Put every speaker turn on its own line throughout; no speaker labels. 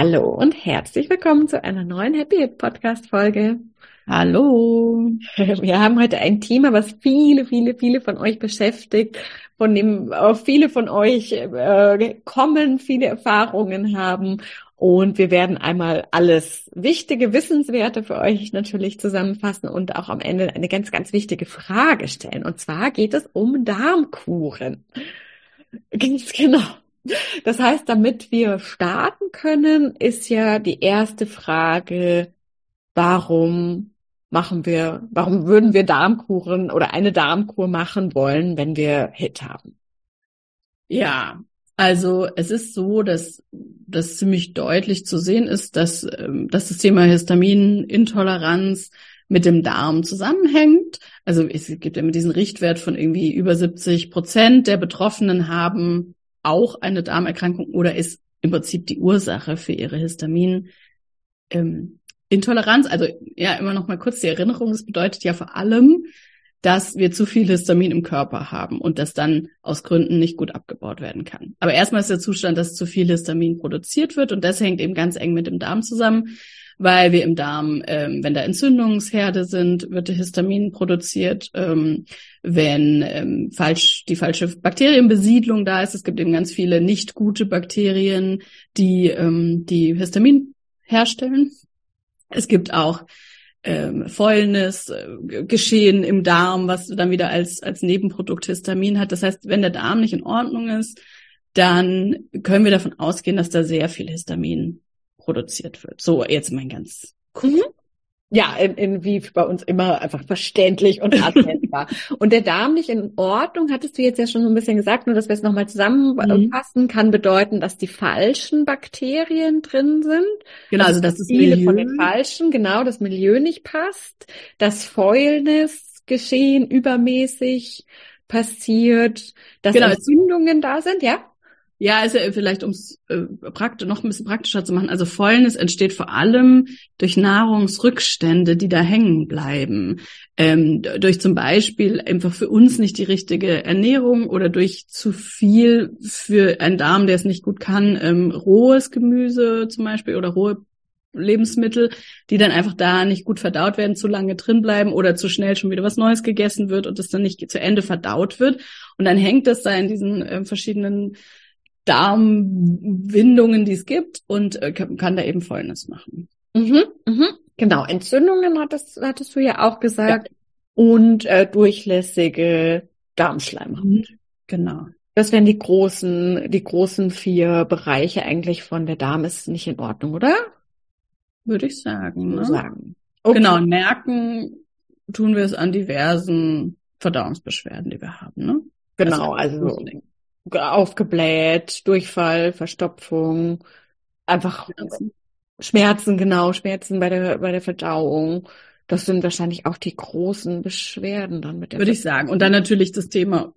Hallo und herzlich willkommen zu einer neuen Happy Hit Podcast Folge.
Hallo.
Wir haben heute ein Thema, was viele, viele, viele von euch beschäftigt, von dem auch viele von euch äh, kommen, viele Erfahrungen haben. Und wir werden einmal alles wichtige, wissenswerte für euch natürlich zusammenfassen und auch am Ende eine ganz, ganz wichtige Frage stellen. Und zwar geht es um Darmkuren. Ganz genau. Das heißt, damit wir starten können, ist ja die erste Frage, warum machen wir, warum würden wir Darmkuren oder eine Darmkur machen wollen, wenn wir HIT haben?
Ja, also es ist so, dass das ziemlich deutlich zu sehen ist, dass, ähm, dass das Thema Histaminintoleranz mit dem Darm zusammenhängt. Also es gibt immer diesen Richtwert von irgendwie über 70 Prozent der Betroffenen haben auch eine Darmerkrankung oder ist im Prinzip die Ursache für ihre Histamin. Ähm, also ja, immer noch mal kurz die Erinnerung, es bedeutet ja vor allem, dass wir zu viel Histamin im Körper haben und das dann aus Gründen nicht gut abgebaut werden kann. Aber erstmal ist der Zustand, dass zu viel Histamin produziert wird und das hängt eben ganz eng mit dem Darm zusammen weil wir im Darm, ähm, wenn da Entzündungsherde sind, wird Histamin produziert. Ähm, wenn ähm, falsch die falsche Bakterienbesiedlung da ist, es gibt eben ganz viele nicht gute Bakterien, die ähm, die Histamin herstellen. Es gibt auch ähm, Fäulnis, äh, Geschehen im Darm, was dann wieder als, als Nebenprodukt Histamin hat. Das heißt, wenn der Darm nicht in Ordnung ist, dann können wir davon ausgehen, dass da sehr viel Histamin produziert wird. So, jetzt mein ganz
mhm. Ja, in, in, wie bei uns immer einfach verständlich und anwendbar. und der Darm nicht in Ordnung, hattest du jetzt ja schon so ein bisschen gesagt, nur dass wir es nochmal zusammenfassen, mhm. kann bedeuten, dass die falschen Bakterien drin sind.
Genau, also, also dass das
viele Milieu. von den falschen, genau, das Milieu nicht passt, das Fäulnis geschehen übermäßig passiert, dass genau. Entzündungen da sind, ja?
Ja, also vielleicht um es äh, praktisch, noch ein bisschen praktischer zu machen. Also Fäulnis entsteht vor allem durch Nahrungsrückstände, die da hängen bleiben. Ähm, durch zum Beispiel einfach für uns nicht die richtige Ernährung oder durch zu viel für einen Darm, der es nicht gut kann, ähm, rohes Gemüse zum Beispiel oder rohe Lebensmittel, die dann einfach da nicht gut verdaut werden, zu lange drin bleiben oder zu schnell schon wieder was Neues gegessen wird und es dann nicht zu Ende verdaut wird. Und dann hängt das da in diesen äh, verschiedenen Darmwindungen, die es gibt und äh, kann da eben Fäulnis machen.
Mhm, mhm. Genau, Entzündungen hattest, hattest du ja auch gesagt ja. und äh, durchlässige Darmschleimhaut. Mhm,
genau.
Das wären die großen, die großen vier Bereiche eigentlich von der Darm ist nicht in Ordnung, oder?
Würde ich sagen.
Ne? sagen.
Okay. Genau, und merken tun wir es an diversen Verdauungsbeschwerden, die wir haben. Ne?
Genau, also aufgebläht, Durchfall, Verstopfung, einfach Schmerzen. Schmerzen, genau, Schmerzen bei der, bei der Verdauung. Das sind wahrscheinlich auch die großen Beschwerden dann mit der
Würde ich sagen. Und dann natürlich das Thema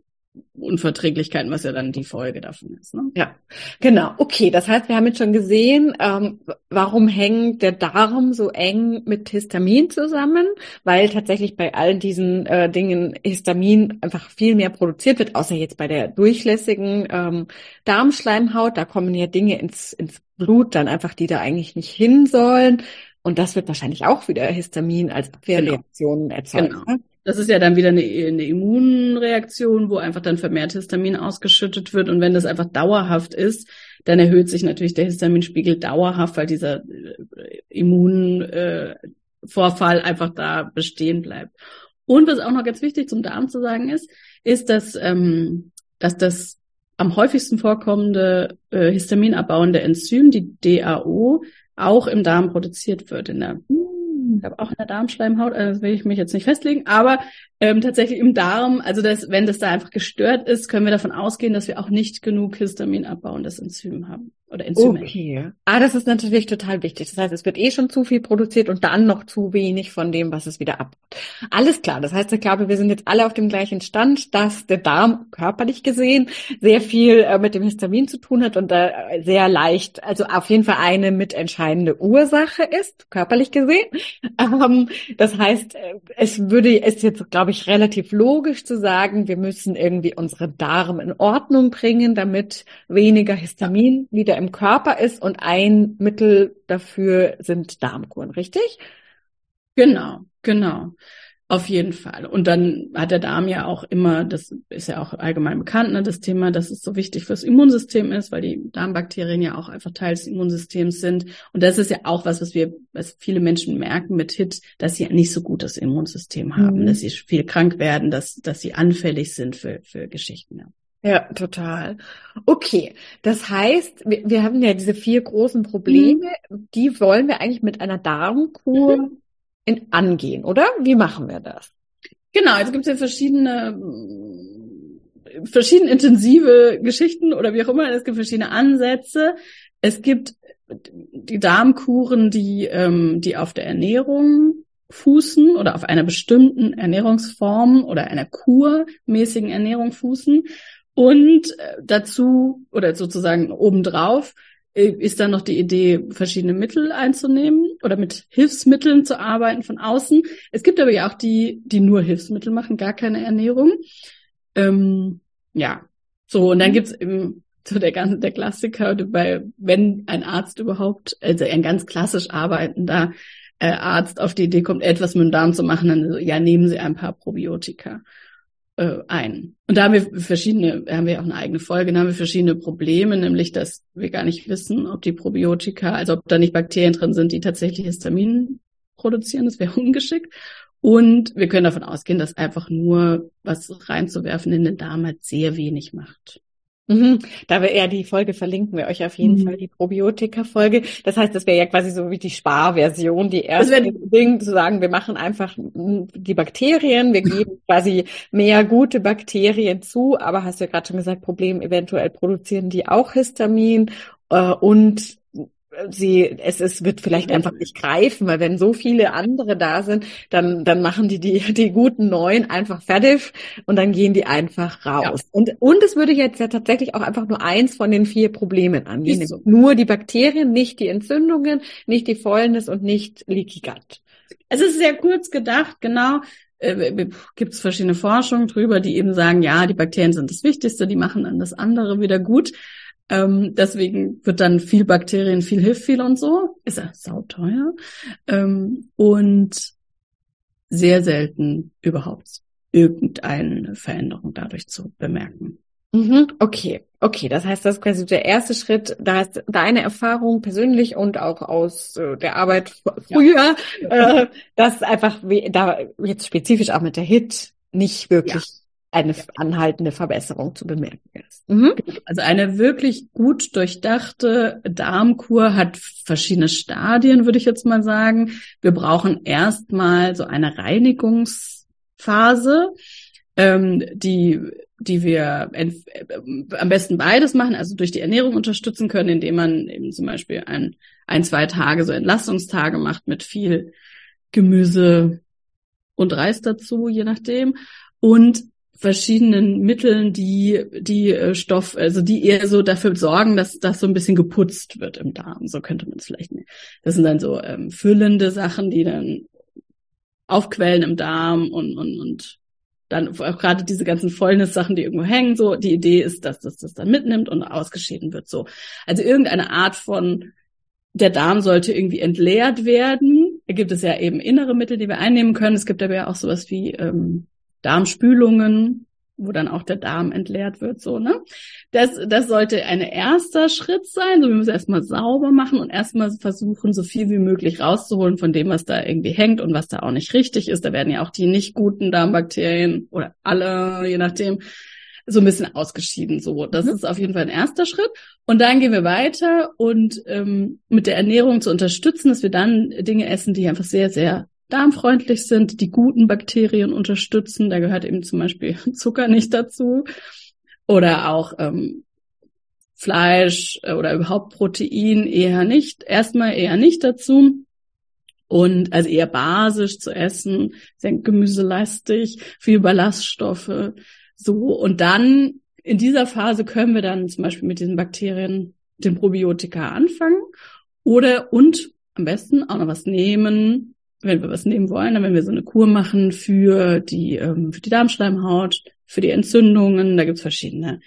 Unverträglichkeiten, was ja dann die Folge davon ist. Ne?
Ja, genau. Okay, das heißt, wir haben jetzt schon gesehen, ähm, warum hängt der Darm so eng mit Histamin zusammen, weil tatsächlich bei all diesen äh, Dingen Histamin einfach viel mehr produziert wird, außer jetzt bei der durchlässigen ähm, Darmschleimhaut. Da kommen ja Dinge ins, ins Blut dann einfach, die da eigentlich nicht hin sollen. Und das wird wahrscheinlich auch wieder Histamin als Abwehrreaktionen genau. erzeugt. Genau.
Das ist ja dann wieder eine, eine Immunreaktion, wo einfach dann vermehrt Histamin ausgeschüttet wird. Und wenn das einfach dauerhaft ist, dann erhöht sich natürlich der Histaminspiegel dauerhaft, weil dieser äh, Immunvorfall äh, einfach da bestehen bleibt. Und was auch noch ganz wichtig zum Darm zu sagen ist, ist, dass, ähm, dass das am häufigsten vorkommende äh, histaminabbauende Enzym, die DAO, auch im Darm produziert wird, in der ich glaube auch in der Darmschleimhaut, also will ich mich jetzt nicht festlegen, aber ähm, tatsächlich im Darm, also das, wenn das da einfach gestört ist, können wir davon ausgehen, dass wir auch nicht genug Histamin abbauendes Enzym haben oder Enzyme.
Okay. Ah, das ist natürlich total wichtig. Das heißt, es wird eh schon zu viel produziert und dann noch zu wenig von dem, was es wieder abbaut. Alles klar. Das heißt, ich glaube, wir sind jetzt alle auf dem gleichen Stand, dass der Darm körperlich gesehen sehr viel äh, mit dem Histamin zu tun hat und da äh, sehr leicht, also auf jeden Fall eine mitentscheidende Ursache ist, körperlich gesehen. Ähm, das heißt, äh, es würde, es jetzt, glaube ich, relativ logisch zu sagen, wir müssen irgendwie unsere Darm in Ordnung bringen, damit weniger Histamin wieder im Körper ist und ein Mittel dafür sind Darmkuren, richtig?
Genau, genau. Auf jeden Fall. Und dann hat der Darm ja auch immer, das ist ja auch allgemein bekannt, ne, das Thema, dass es so wichtig fürs Immunsystem ist, weil die Darmbakterien ja auch einfach Teil des Immunsystems sind. Und das ist ja auch was, was wir, was viele Menschen merken mit HIT, dass sie nicht so gutes Immunsystem haben, mhm. dass sie viel krank werden, dass, dass sie anfällig sind für, für Geschichten. Ja.
Ja, total. Okay, das heißt, wir, wir haben ja diese vier großen Probleme, mhm. die wollen wir eigentlich mit einer Darmkur mhm in, angehen, oder? Wie machen wir das?
Genau, es gibt ja verschiedene verschiedene intensive Geschichten oder wie auch immer. Es gibt verschiedene Ansätze. Es gibt die Darmkuren, die ähm, die auf der Ernährung fußen oder auf einer bestimmten Ernährungsform oder einer kurmäßigen Ernährung fußen und äh, dazu oder sozusagen obendrauf äh, ist dann noch die Idee, verschiedene Mittel einzunehmen oder mit Hilfsmitteln zu arbeiten von außen. Es gibt aber ja auch die, die nur Hilfsmittel machen, gar keine Ernährung. Ähm, ja, so und dann mhm. gibt's eben so der ganze der Klassiker, bei wenn ein Arzt überhaupt, also ein ganz klassisch arbeitender äh, Arzt auf die Idee kommt, etwas mit dem Darm zu machen, dann so, ja nehmen Sie ein paar Probiotika äh, ein. Und da haben wir verschiedene, haben wir auch eine eigene Folge, da haben wir verschiedene Probleme, nämlich, dass wir gar nicht wissen, ob die Probiotika, also ob da nicht Bakterien drin sind, die tatsächlich Histamin produzieren, das wäre ungeschickt. Und wir können davon ausgehen, dass einfach nur was reinzuwerfen in den Darm halt sehr wenig macht.
Mhm. Da wir eher die Folge verlinken wir euch auf jeden mhm. Fall die Probiotika-Folge. Das heißt, das wäre ja quasi so wie die Sparversion, die erste Ding zu sagen, wir machen einfach die Bakterien, wir geben quasi mehr gute Bakterien zu, aber hast du ja gerade schon gesagt, Problem eventuell produzieren die auch Histamin äh, und sie, es, es wird vielleicht einfach nicht greifen, weil wenn so viele andere da sind, dann, dann machen die, die, die guten neuen einfach fertig und dann gehen die einfach raus. Ja. Und, und es würde jetzt ja tatsächlich auch einfach nur eins von den vier Problemen angehen. So. Nur die Bakterien, nicht die Entzündungen, nicht die Fäulnis und nicht Leaky Gut.
Es ist sehr kurz gedacht, genau. Äh, Gibt es verschiedene Forschungen drüber, die eben sagen, ja, die Bakterien sind das Wichtigste, die machen dann das andere wieder gut. Ähm, deswegen wird dann viel Bakterien, viel hilft viel und so. Ist ja sauteuer. Ähm, und sehr selten überhaupt irgendeine Veränderung dadurch zu bemerken.
Mhm, okay, okay. Das heißt, das ist quasi der erste Schritt. Da ist deine Erfahrung persönlich und auch aus äh, der Arbeit früher, ja. äh, dass einfach da jetzt spezifisch auch mit der HIT nicht wirklich ja eine anhaltende Verbesserung zu bemerken ist.
Mhm. Also eine wirklich gut durchdachte Darmkur hat verschiedene Stadien, würde ich jetzt mal sagen. Wir brauchen erstmal so eine Reinigungsphase, ähm, die die wir äh, am besten beides machen, also durch die Ernährung unterstützen können, indem man eben zum Beispiel ein, ein, zwei Tage so Entlastungstage macht mit viel Gemüse und Reis dazu, je nachdem. Und verschiedenen Mitteln, die die äh, Stoff, also die eher so dafür sorgen, dass das so ein bisschen geputzt wird im Darm. So könnte man es vielleicht nennen. Das sind dann so ähm, füllende Sachen, die dann aufquellen im Darm und und und dann auch gerade diese ganzen Fäulnis-Sachen, die irgendwo hängen. So die Idee ist, dass das das dann mitnimmt und ausgeschieden wird. So also irgendeine Art von der Darm sollte irgendwie entleert werden gibt es ja eben innere Mittel, die wir einnehmen können. Es gibt aber ja auch sowas wie ähm, Darmspülungen, wo dann auch der Darm entleert wird, so, ne? Das, das sollte ein erster Schritt sein. So, wir müssen erstmal sauber machen und erstmal versuchen, so viel wie möglich rauszuholen von dem, was da irgendwie hängt und was da auch nicht richtig ist. Da werden ja auch die nicht guten Darmbakterien oder alle, je nachdem, so ein bisschen ausgeschieden. So, das mhm. ist auf jeden Fall ein erster Schritt. Und dann gehen wir weiter und ähm, mit der Ernährung zu unterstützen, dass wir dann Dinge essen, die einfach sehr, sehr darmfreundlich sind, die guten Bakterien unterstützen. Da gehört eben zum Beispiel Zucker nicht dazu. Oder auch ähm, Fleisch äh, oder überhaupt Protein eher nicht, erstmal eher nicht dazu. Und also eher basisch zu essen, sehr gemüselastig, viel Ballaststoffe, so, und dann in dieser Phase können wir dann zum Beispiel mit diesen Bakterien, den Probiotika anfangen oder und am besten auch noch was nehmen, wenn wir was nehmen wollen, dann wenn wir so eine Kur machen für die, ähm, für die Darmschleimhaut, für die Entzündungen, da gibt's verschiedene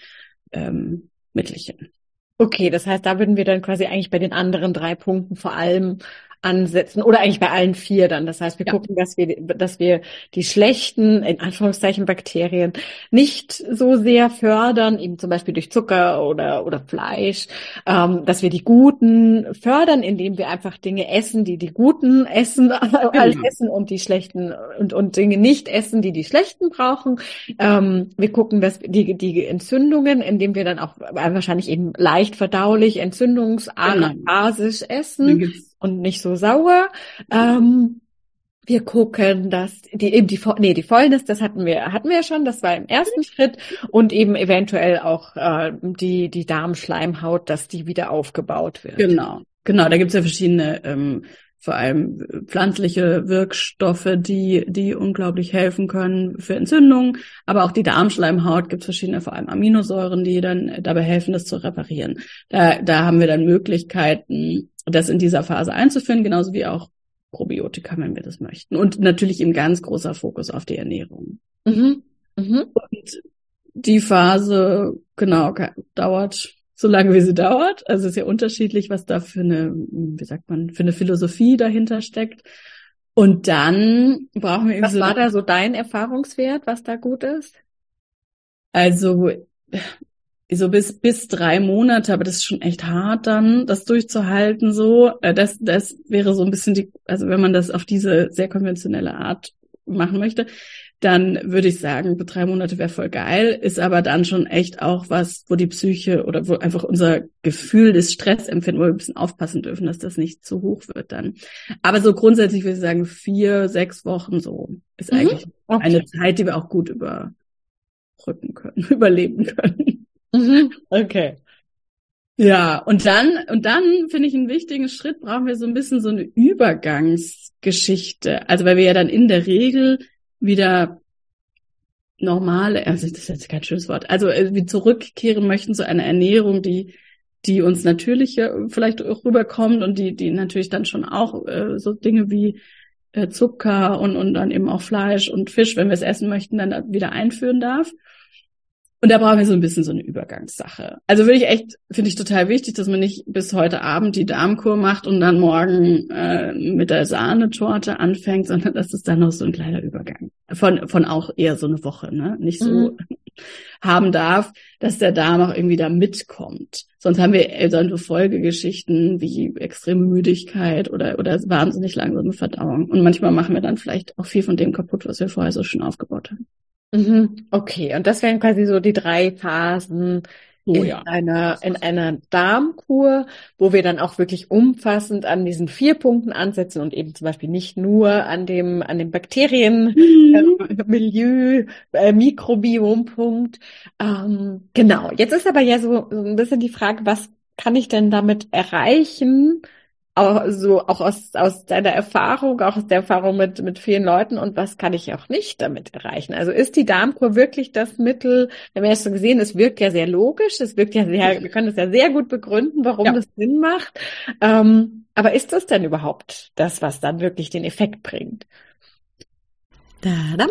ähm, Mittelchen.
Okay, das heißt, da würden wir dann quasi eigentlich bei den anderen drei Punkten vor allem ansetzen oder eigentlich bei allen vier dann. Das heißt, wir ja. gucken, dass wir, dass wir die schlechten, in Anführungszeichen, Bakterien nicht so sehr fördern, eben zum Beispiel durch Zucker oder, oder Fleisch, ähm, dass wir die guten fördern, indem wir einfach Dinge essen, die die guten essen, genau. als essen und die schlechten und, und Dinge nicht essen, die die schlechten brauchen. Ähm, wir gucken, dass die, die Entzündungen, indem wir dann auch wahrscheinlich eben leicht verdaulich, entzündungsarm, genau. essen und nicht so sauer. Ähm, wir gucken, dass die eben die nee die Fäulnis, das hatten wir hatten wir ja schon, das war im ersten Schritt und eben eventuell auch äh, die die Darmschleimhaut, dass die wieder aufgebaut wird.
Genau, genau. Da gibt's ja verschiedene ähm, vor allem pflanzliche Wirkstoffe, die, die unglaublich helfen können für Entzündungen. Aber auch die Darmschleimhaut gibt es verschiedene, vor allem Aminosäuren, die dann dabei helfen, das zu reparieren. Da, da haben wir dann Möglichkeiten, das in dieser Phase einzuführen, genauso wie auch Probiotika, wenn wir das möchten. Und natürlich im ganz großer Fokus auf die Ernährung. Mhm. Mhm. Und die Phase, genau, dauert so lange wie sie dauert. Also es ist ja unterschiedlich, was da für eine, wie sagt man, für eine Philosophie dahinter steckt. Und dann brauchen wir
irgendwie. Was so war da so dein Erfahrungswert, was da gut ist?
Also so bis bis drei Monate, aber das ist schon echt hart dann, das durchzuhalten. So, äh, das das wäre so ein bisschen die, also wenn man das auf diese sehr konventionelle Art machen möchte, dann würde ich sagen, drei Monate wäre voll geil, ist aber dann schon echt auch was, wo die Psyche oder wo einfach unser Gefühl des Stressempfinden, wo wir ein bisschen aufpassen dürfen, dass das nicht zu hoch wird dann. Aber so grundsätzlich würde ich sagen, vier, sechs Wochen so ist mhm. eigentlich okay. eine Zeit, die wir auch gut überbrücken können, überleben können.
Mhm. Okay.
Ja, und dann, und dann finde ich einen wichtigen Schritt, brauchen wir so ein bisschen so eine Übergangsgeschichte. Also, weil wir ja dann in der Regel wieder normale, also das ist jetzt kein schönes Wort, also äh, wir zurückkehren möchten zu einer Ernährung, die die uns natürlich vielleicht rüberkommt und die die natürlich dann schon auch äh, so Dinge wie äh, Zucker und und dann eben auch Fleisch und Fisch, wenn wir es essen möchten, dann wieder einführen darf. Und da brauchen wir so ein bisschen so eine Übergangssache. Also würde ich echt, finde ich total wichtig, dass man nicht bis heute Abend die Darmkur macht und dann morgen äh, mit der Sahnetorte anfängt, sondern dass es dann noch so ein kleiner Übergang von, von auch eher so eine Woche, ne? Nicht so mhm. haben darf, dass der Darm auch irgendwie da mitkommt. Sonst haben wir solche Folgegeschichten wie extreme Müdigkeit oder, oder wahnsinnig langsame Verdauung. Und manchmal machen wir dann vielleicht auch viel von dem kaputt, was wir vorher so schön aufgebaut haben.
Mhm. Okay, und das wären quasi so die drei Phasen oh, in ja. einer in einer Darmkur, wo wir dann auch wirklich umfassend an diesen vier Punkten ansetzen und eben zum Beispiel nicht nur an dem an dem Bakterienmilieu, mhm. äh, äh, Mikrobiompunkt. Ähm, genau. Jetzt ist aber ja so, so ein bisschen die Frage, was kann ich denn damit erreichen? Auch so auch aus aus deiner Erfahrung, auch aus der Erfahrung mit mit vielen Leuten und was kann ich auch nicht damit erreichen? Also ist die Darmkur wirklich das Mittel? Wir haben ja schon gesehen, es wirkt ja sehr logisch, es wirkt ja sehr, wir können es ja sehr gut begründen, warum ja. das Sinn macht. Ähm, aber ist das denn überhaupt das, was dann wirklich den Effekt bringt? Da, dann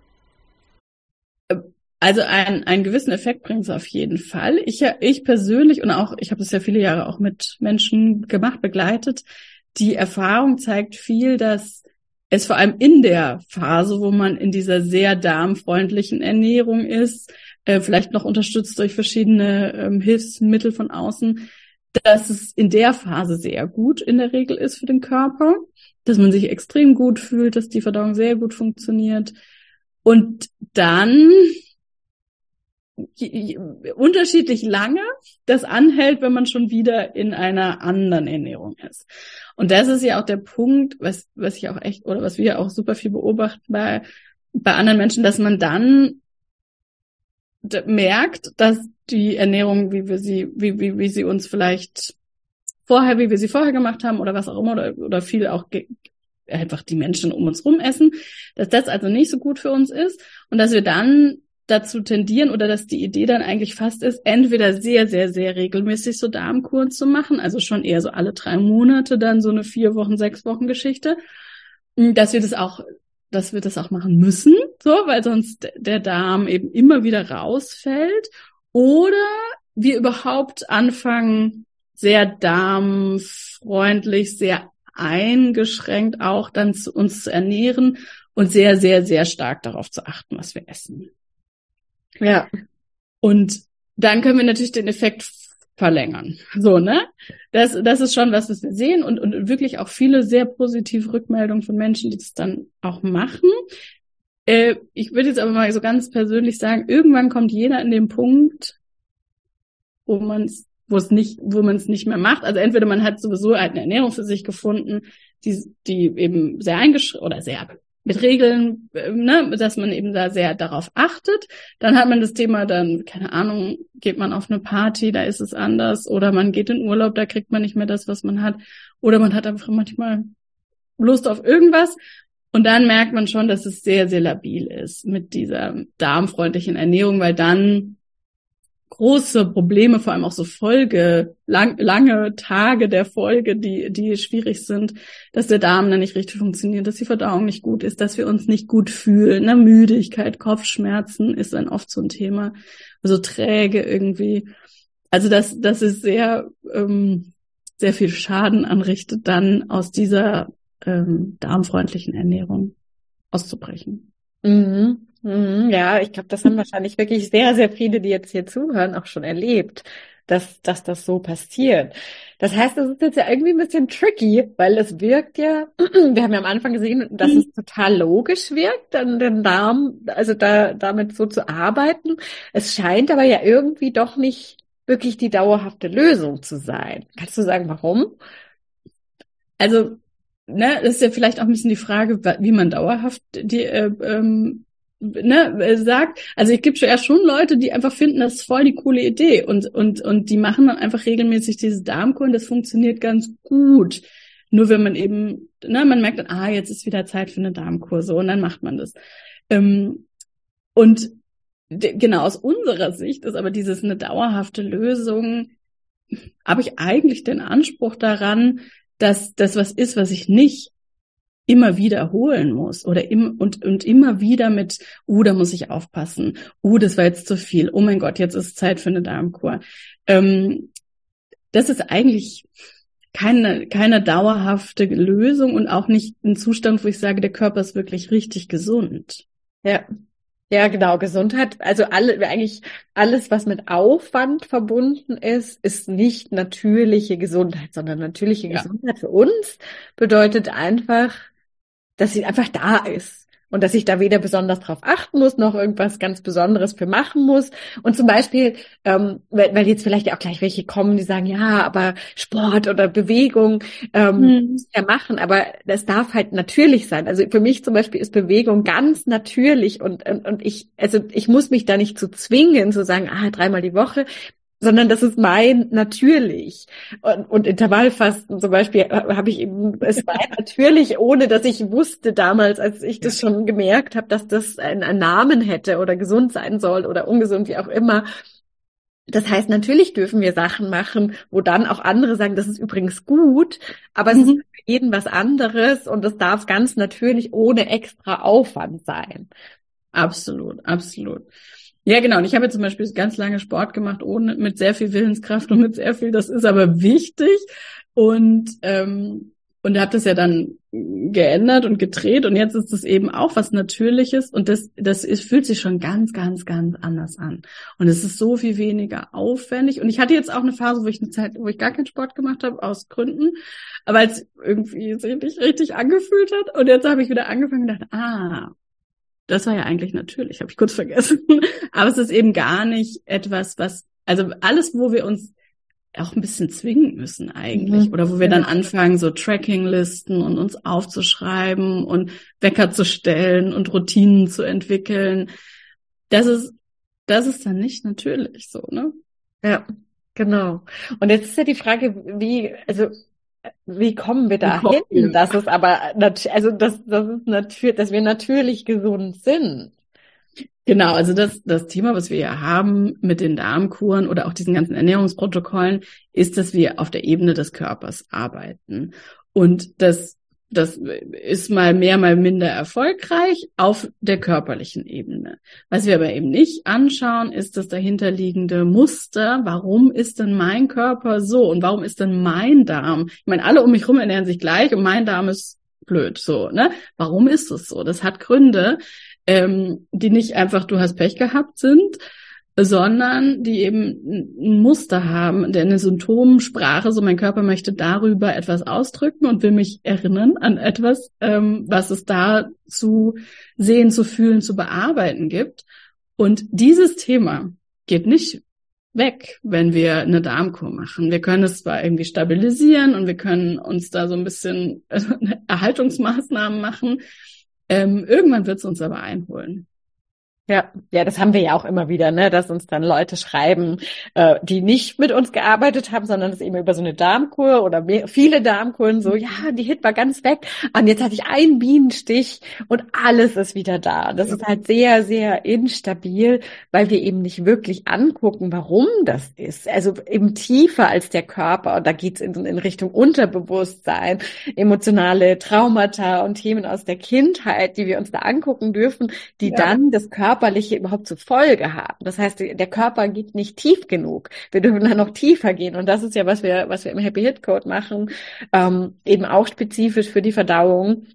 Also ein, einen gewissen Effekt bringt es auf jeden Fall. Ich, ich persönlich und auch, ich habe das ja viele Jahre auch mit Menschen gemacht, begleitet. Die Erfahrung zeigt viel, dass es vor allem in der Phase, wo man in dieser sehr darmfreundlichen Ernährung ist, äh, vielleicht noch unterstützt durch verschiedene ähm, Hilfsmittel von außen, dass es in der Phase sehr gut in der Regel ist für den Körper, dass man sich extrem gut fühlt, dass die Verdauung sehr gut funktioniert. Und dann unterschiedlich lange das anhält, wenn man schon wieder in einer anderen Ernährung ist. Und das ist ja auch der Punkt, was, was ich auch echt, oder was wir auch super viel beobachten bei, bei anderen Menschen, dass man dann merkt, dass die Ernährung, wie wir sie, wie, wie, wie sie uns vielleicht vorher, wie wir sie vorher gemacht haben oder was auch immer, oder, oder viel auch einfach die Menschen um uns rum essen, dass das also nicht so gut für uns ist und dass wir dann dazu tendieren oder dass die Idee dann eigentlich fast ist, entweder sehr, sehr, sehr regelmäßig so Darmkuren zu machen, also schon eher so alle drei Monate dann so eine vier Wochen, sechs Wochen Geschichte, hm, dass wir das auch, dass wir das auch machen müssen, so, weil sonst der Darm eben immer wieder rausfällt oder wir überhaupt anfangen, sehr darmfreundlich, sehr eingeschränkt auch dann zu uns zu ernähren und sehr, sehr, sehr stark darauf zu achten, was wir essen. Ja. Und dann können wir natürlich den Effekt verlängern. So, ne? Das, das ist schon was, was wir sehen und, und wirklich auch viele sehr positive Rückmeldungen von Menschen, die das dann auch machen. Äh, ich würde jetzt aber mal so ganz persönlich sagen, irgendwann kommt jeder in den Punkt, wo man es wo es nicht, wo man es nicht mehr macht. Also entweder man hat sowieso eine Ernährung für sich gefunden, die, die eben sehr eingeschränkt oder sehr mit Regeln, äh, ne, dass man eben da sehr darauf achtet. Dann hat man das Thema dann, keine Ahnung, geht man auf eine Party, da ist es anders, oder man geht in Urlaub, da kriegt man nicht mehr das, was man hat, oder man hat einfach manchmal Lust auf irgendwas. Und dann merkt man schon, dass es sehr, sehr labil ist mit dieser darmfreundlichen Ernährung, weil dann große Probleme, vor allem auch so Folge, lang, lange Tage der Folge, die, die schwierig sind, dass der Darm dann nicht richtig funktioniert, dass die Verdauung nicht gut ist, dass wir uns nicht gut fühlen. Ne? Müdigkeit, Kopfschmerzen ist dann oft so ein Thema, so träge irgendwie. Also das, das ist sehr, ähm, sehr viel Schaden anrichtet, dann aus dieser ähm, darmfreundlichen Ernährung auszubrechen.
Mhm. Mhm, ja, ich glaube, das haben wahrscheinlich wirklich sehr, sehr viele, die jetzt hier zuhören, auch schon erlebt, dass, dass das so passiert. Das heißt, das ist jetzt ja irgendwie ein bisschen tricky, weil es wirkt ja, wir haben ja am Anfang gesehen, dass es total logisch wirkt, dann den Darm, also da, damit so zu arbeiten. Es scheint aber ja irgendwie doch nicht wirklich die dauerhafte Lösung zu sein. Kannst du sagen, warum?
Also, ne, das ist ja vielleicht auch ein bisschen die Frage, wie man dauerhaft die äh, ähm, ne, äh, sagt, also ich gibt ja schon Leute, die einfach finden, das ist voll die coole Idee und und und die machen dann einfach regelmäßig diese Darmkuren, das funktioniert ganz gut. Nur wenn man eben, ne, man merkt dann, ah, jetzt ist wieder Zeit für eine Darmkur, so und dann macht man das. Ähm, und genau aus unserer Sicht ist aber dieses eine dauerhafte Lösung, habe ich eigentlich den Anspruch daran, dass das was ist, was ich nicht immer wiederholen muss oder im, und, und immer wieder mit, uh, da muss ich aufpassen, uh, das war jetzt zu viel, oh mein Gott, jetzt ist Zeit für eine Darmkur. Ähm, das ist eigentlich keine, keine dauerhafte Lösung und auch nicht ein Zustand, wo ich sage, der Körper ist wirklich richtig gesund.
Ja. Ja, genau. Gesundheit, also alle, eigentlich alles, was mit Aufwand verbunden ist, ist nicht natürliche Gesundheit, sondern natürliche ja. Gesundheit für uns bedeutet einfach, dass sie einfach da ist und dass ich da weder besonders drauf achten muss, noch irgendwas ganz Besonderes für machen muss. Und zum Beispiel, ähm, weil, weil jetzt vielleicht auch gleich welche kommen, die sagen, ja, aber Sport oder Bewegung ähm, hm. ja machen, aber das darf halt natürlich sein. Also für mich zum Beispiel ist Bewegung ganz natürlich und, und, und ich, also ich muss mich da nicht zu zwingen, zu sagen, ah, dreimal die Woche sondern das ist mein natürlich. Und, und Intervallfasten zum Beispiel habe ich eben, es war natürlich, ohne dass ich wusste damals, als ich das schon gemerkt habe, dass das einen, einen Namen hätte oder gesund sein soll oder ungesund, wie auch immer. Das heißt, natürlich dürfen wir Sachen machen, wo dann auch andere sagen, das ist übrigens gut, aber mhm. es ist für jeden was anderes und es darf ganz natürlich ohne extra Aufwand sein.
Absolut, absolut. Ja, genau. Und ich habe zum Beispiel ganz lange Sport gemacht, ohne mit sehr viel Willenskraft und mit sehr viel. Das ist aber wichtig. Und ähm, und habe das ja dann geändert und gedreht und jetzt ist es eben auch was Natürliches und das das ist, fühlt sich schon ganz ganz ganz anders an und es ist so viel weniger aufwendig und ich hatte jetzt auch eine Phase, wo ich eine Zeit, wo ich gar keinen Sport gemacht habe aus Gründen, weil es irgendwie sich nicht richtig angefühlt hat und jetzt habe ich wieder angefangen und gedacht, ah, das war ja eigentlich natürlich, habe ich kurz vergessen. Aber es ist eben gar nicht etwas, was, also alles, wo wir uns auch ein bisschen zwingen müssen eigentlich. Mhm. Oder wo wir dann anfangen, so Tracking-Listen und uns aufzuschreiben und Wecker zu stellen und Routinen zu entwickeln. Das ist, das ist dann nicht natürlich so, ne?
Ja, genau. Und jetzt ist ja die Frage, wie, also wie kommen wir da hin, dass es aber, also, dass, dass es natürlich, dass wir natürlich gesund sind?
Genau, also das, das Thema, was wir ja haben mit den Darmkuren oder auch diesen ganzen Ernährungsprotokollen, ist, dass wir auf der Ebene des Körpers arbeiten. Und das das ist mal mehr, mal minder erfolgreich auf der körperlichen Ebene. Was wir aber eben nicht anschauen, ist das dahinterliegende Muster. Warum ist denn mein Körper so? Und warum ist denn mein Darm? Ich meine, alle um mich herum ernähren sich gleich und mein Darm ist blöd, so, ne? Warum ist es so? Das hat Gründe, ähm, die nicht einfach, du hast Pech gehabt sind, sondern die eben ein Muster haben, der eine Symptomsprache, so mein Körper möchte darüber etwas ausdrücken und will mich erinnern an etwas, ähm, was es da zu sehen, zu fühlen, zu bearbeiten gibt. Und dieses Thema geht nicht weg, wenn wir eine Darmkur machen. Wir können es zwar irgendwie stabilisieren und wir können uns da so ein bisschen Erhaltungsmaßnahmen machen. Ähm, irgendwann wird es uns aber einholen.
Ja, ja, das haben wir ja auch immer wieder, ne, dass uns dann Leute schreiben, äh, die nicht mit uns gearbeitet haben, sondern das eben über so eine Darmkur oder mehr, viele Darmkuren so, ja, die Hit war ganz weg und jetzt hatte ich einen Bienenstich und alles ist wieder da. Das ist halt sehr, sehr instabil, weil wir eben nicht wirklich angucken, warum das ist. Also eben tiefer als der Körper und da geht's in, in Richtung Unterbewusstsein, emotionale Traumata und Themen aus der Kindheit, die wir uns da angucken dürfen, die ja. dann das Körper Körperliche überhaupt zur Folge haben. Das heißt, der Körper geht nicht tief genug. Wir dürfen dann noch tiefer gehen. Und das ist ja, was wir, was wir im Happy Hit Code machen, ähm, eben auch spezifisch für die Verdauung.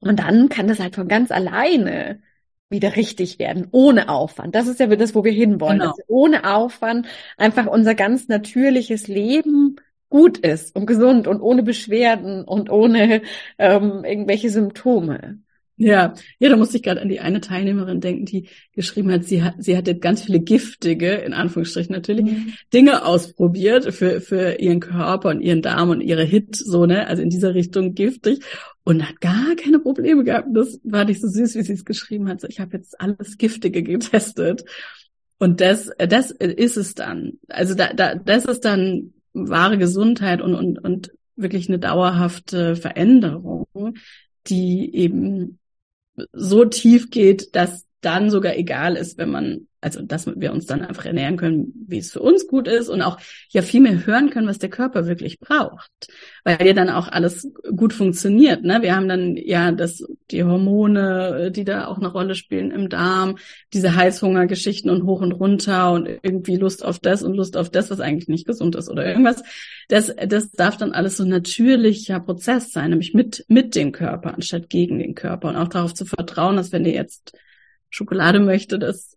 Und dann kann das halt von ganz alleine wieder richtig werden, ohne Aufwand. Das ist ja das, wo wir hinwollen. Genau. Dass ohne Aufwand einfach unser ganz natürliches Leben gut ist und gesund und ohne Beschwerden und ohne ähm, irgendwelche Symptome.
Ja, ja, da musste ich gerade an die eine Teilnehmerin denken, die geschrieben hat, sie hat, sie hatte ganz viele giftige, in Anführungsstrichen natürlich, mhm. Dinge ausprobiert für, für ihren Körper und ihren Darm und ihre Hit, so, ne, also in dieser Richtung giftig und hat gar keine Probleme gehabt. Das war nicht so süß, wie sie es geschrieben hat. So, ich habe jetzt alles Giftige getestet. Und das, das ist es dann. Also da, da, das ist dann wahre Gesundheit und, und, und wirklich eine dauerhafte Veränderung, die eben so tief geht, dass dann sogar egal ist, wenn man, also dass wir uns dann einfach ernähren können, wie es für uns gut ist und auch ja viel mehr hören können, was der Körper wirklich braucht, weil ja dann auch alles gut funktioniert. Ne? Wir haben dann ja das, die Hormone, die da auch eine Rolle spielen im Darm, diese Heißhungergeschichten und hoch und runter und irgendwie Lust auf das und Lust auf das, was eigentlich nicht gesund ist oder irgendwas. Das, das darf dann alles so ein natürlicher Prozess sein, nämlich mit, mit dem Körper anstatt gegen den Körper und auch darauf zu vertrauen, dass wenn ihr jetzt Schokolade möchte, dass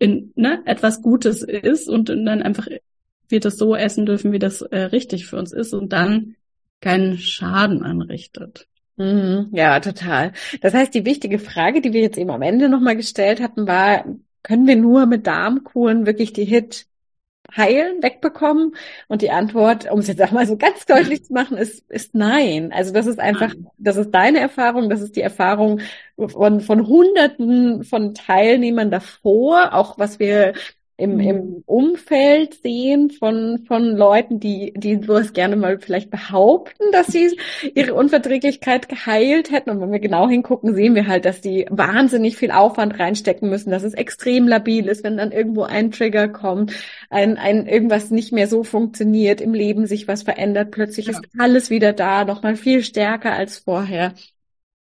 in ne, etwas Gutes ist und dann einfach wir das so essen dürfen, wie das äh, richtig für uns ist und dann keinen Schaden anrichtet.
Mhm, ja, total. Das heißt, die wichtige Frage, die wir jetzt eben am Ende nochmal gestellt hatten, war, können wir nur mit Darmkuren wirklich die Hit heilen, wegbekommen? Und die Antwort, um es jetzt auch mal so ganz deutlich zu machen, ist, ist nein. Also das ist einfach, das ist deine Erfahrung, das ist die Erfahrung von, von Hunderten von Teilnehmern davor, auch was wir im, mhm. im Umfeld sehen von, von Leuten, die, die sowas gerne mal vielleicht behaupten, dass sie ihre Unverträglichkeit geheilt hätten. Und wenn wir genau hingucken, sehen wir halt, dass die wahnsinnig viel Aufwand reinstecken müssen, dass es extrem labil ist, wenn dann irgendwo ein Trigger kommt, ein, ein irgendwas nicht mehr so funktioniert, im Leben sich was verändert, plötzlich ja. ist alles wieder da, nochmal viel stärker als vorher.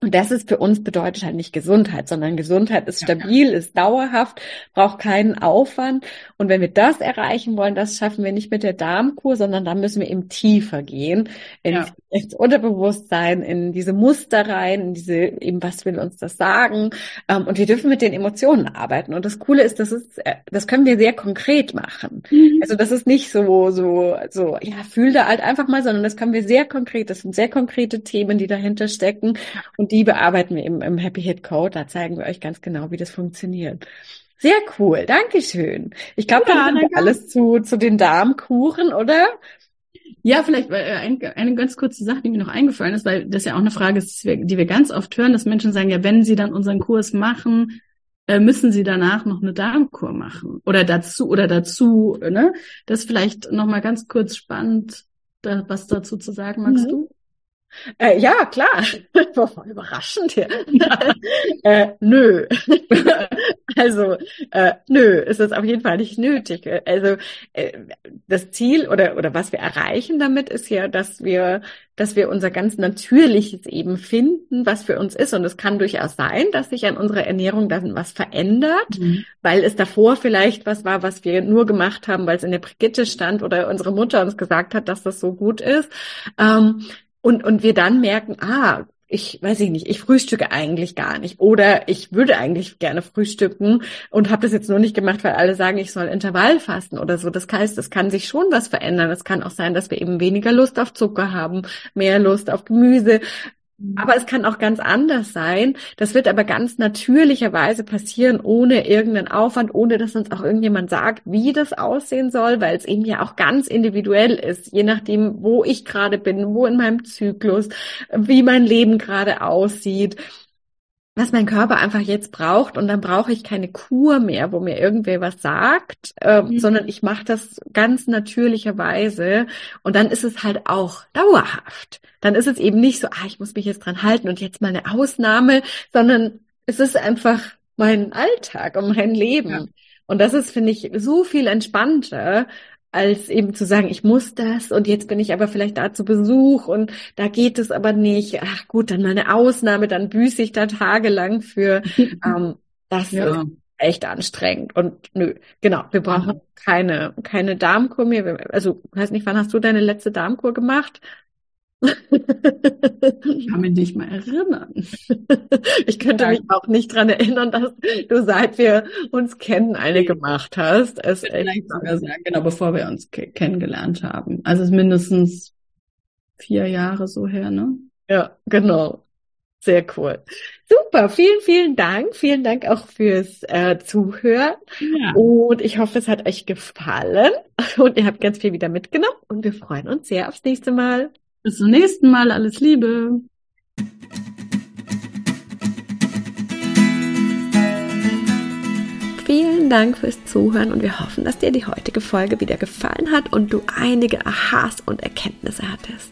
Und das ist für uns bedeutet halt nicht Gesundheit, sondern Gesundheit ist stabil, ist dauerhaft, braucht keinen Aufwand. Und wenn wir das erreichen wollen, das schaffen wir nicht mit der Darmkur, sondern da müssen wir eben tiefer gehen ins, ja. ins Unterbewusstsein, in diese Muster rein, in diese eben, was will uns das sagen? Ähm, und wir dürfen mit den Emotionen arbeiten. Und das Coole ist, das ist, äh, das können wir sehr konkret machen. Mhm. Also das ist nicht so, so, so, ja, fühl da halt einfach mal, sondern das können wir sehr konkret. Das sind sehr konkrete Themen, die dahinter stecken. Und die bearbeiten wir im, im Happy Hit Code. Da zeigen wir euch ganz genau, wie das funktioniert. Sehr cool, Dankeschön. Ich glaube, ja, dann haben wir alles zu, zu den Darmkuchen, oder?
Ja, vielleicht äh, eine, ganz kurze Sache, die mir noch eingefallen ist, weil das ja auch eine Frage ist, die wir ganz oft hören, dass Menschen sagen, ja, wenn sie dann unseren Kurs machen, äh, müssen sie danach noch eine Darmkur machen oder dazu oder dazu, ne? Das ist vielleicht noch mal ganz kurz spannend, da, was dazu zu sagen magst mhm. du?
Äh, ja, klar. Überraschend hier. äh, nö. also, äh, nö, ist das auf jeden Fall nicht nötig. Also, äh, das Ziel oder, oder was wir erreichen damit ist ja, dass wir, dass wir unser ganz Natürliches eben finden, was für uns ist. Und es kann durchaus sein, dass sich an unserer Ernährung dann was verändert, mhm. weil es davor vielleicht was war, was wir nur gemacht haben, weil es in der Brigitte stand oder unsere Mutter uns gesagt hat, dass das so gut ist. Ähm, und, und wir dann merken, ah, ich weiß ich nicht, ich frühstücke eigentlich gar nicht oder ich würde eigentlich gerne frühstücken und habe das jetzt nur nicht gemacht, weil alle sagen, ich soll Intervall fasten oder so. Das heißt, es kann sich schon was verändern. Es kann auch sein, dass wir eben weniger Lust auf Zucker haben, mehr Lust auf Gemüse, aber es kann auch ganz anders sein. Das wird aber ganz natürlicherweise passieren, ohne irgendeinen Aufwand, ohne dass uns auch irgendjemand sagt, wie das aussehen soll, weil es eben ja auch ganz individuell ist, je nachdem, wo ich gerade bin, wo in meinem Zyklus, wie mein Leben gerade aussieht was mein Körper einfach jetzt braucht und dann brauche ich keine Kur mehr, wo mir irgendwer was sagt, äh, mhm. sondern ich mache das ganz natürlicherweise und dann ist es halt auch dauerhaft. Dann ist es eben nicht so, ah, ich muss mich jetzt dran halten und jetzt mal eine Ausnahme, sondern es ist einfach mein Alltag und mein Leben. Ja. Und das ist, finde ich, so viel entspannter, als eben zu sagen, ich muss das und jetzt bin ich aber vielleicht da zu Besuch und da geht es aber nicht. Ach gut, dann mal eine Ausnahme, dann büße ich da tagelang für. ähm, das ja. ist echt anstrengend und nö, genau, wir brauchen keine keine Darmkur mehr. Also, weiß nicht, wann hast du deine letzte Darmkur gemacht?
Ich kann mich nicht mal erinnern.
Ich könnte mich auch nicht dran erinnern, dass du seit wir uns kennen eine gemacht hast.
Es vielleicht sogar sagen, genau bevor wir uns kennengelernt haben. Also es ist mindestens vier Jahre so her, ne?
Ja, genau. Sehr cool. Super, vielen, vielen Dank. Vielen Dank auch fürs äh, Zuhören. Ja. Und ich hoffe, es hat euch gefallen und ihr habt ganz viel wieder mitgenommen und wir freuen uns sehr aufs nächste Mal.
Bis zum nächsten Mal. Alles Liebe.
Vielen Dank fürs Zuhören und wir hoffen, dass dir die heutige Folge wieder gefallen hat und du einige Aha's und Erkenntnisse hattest.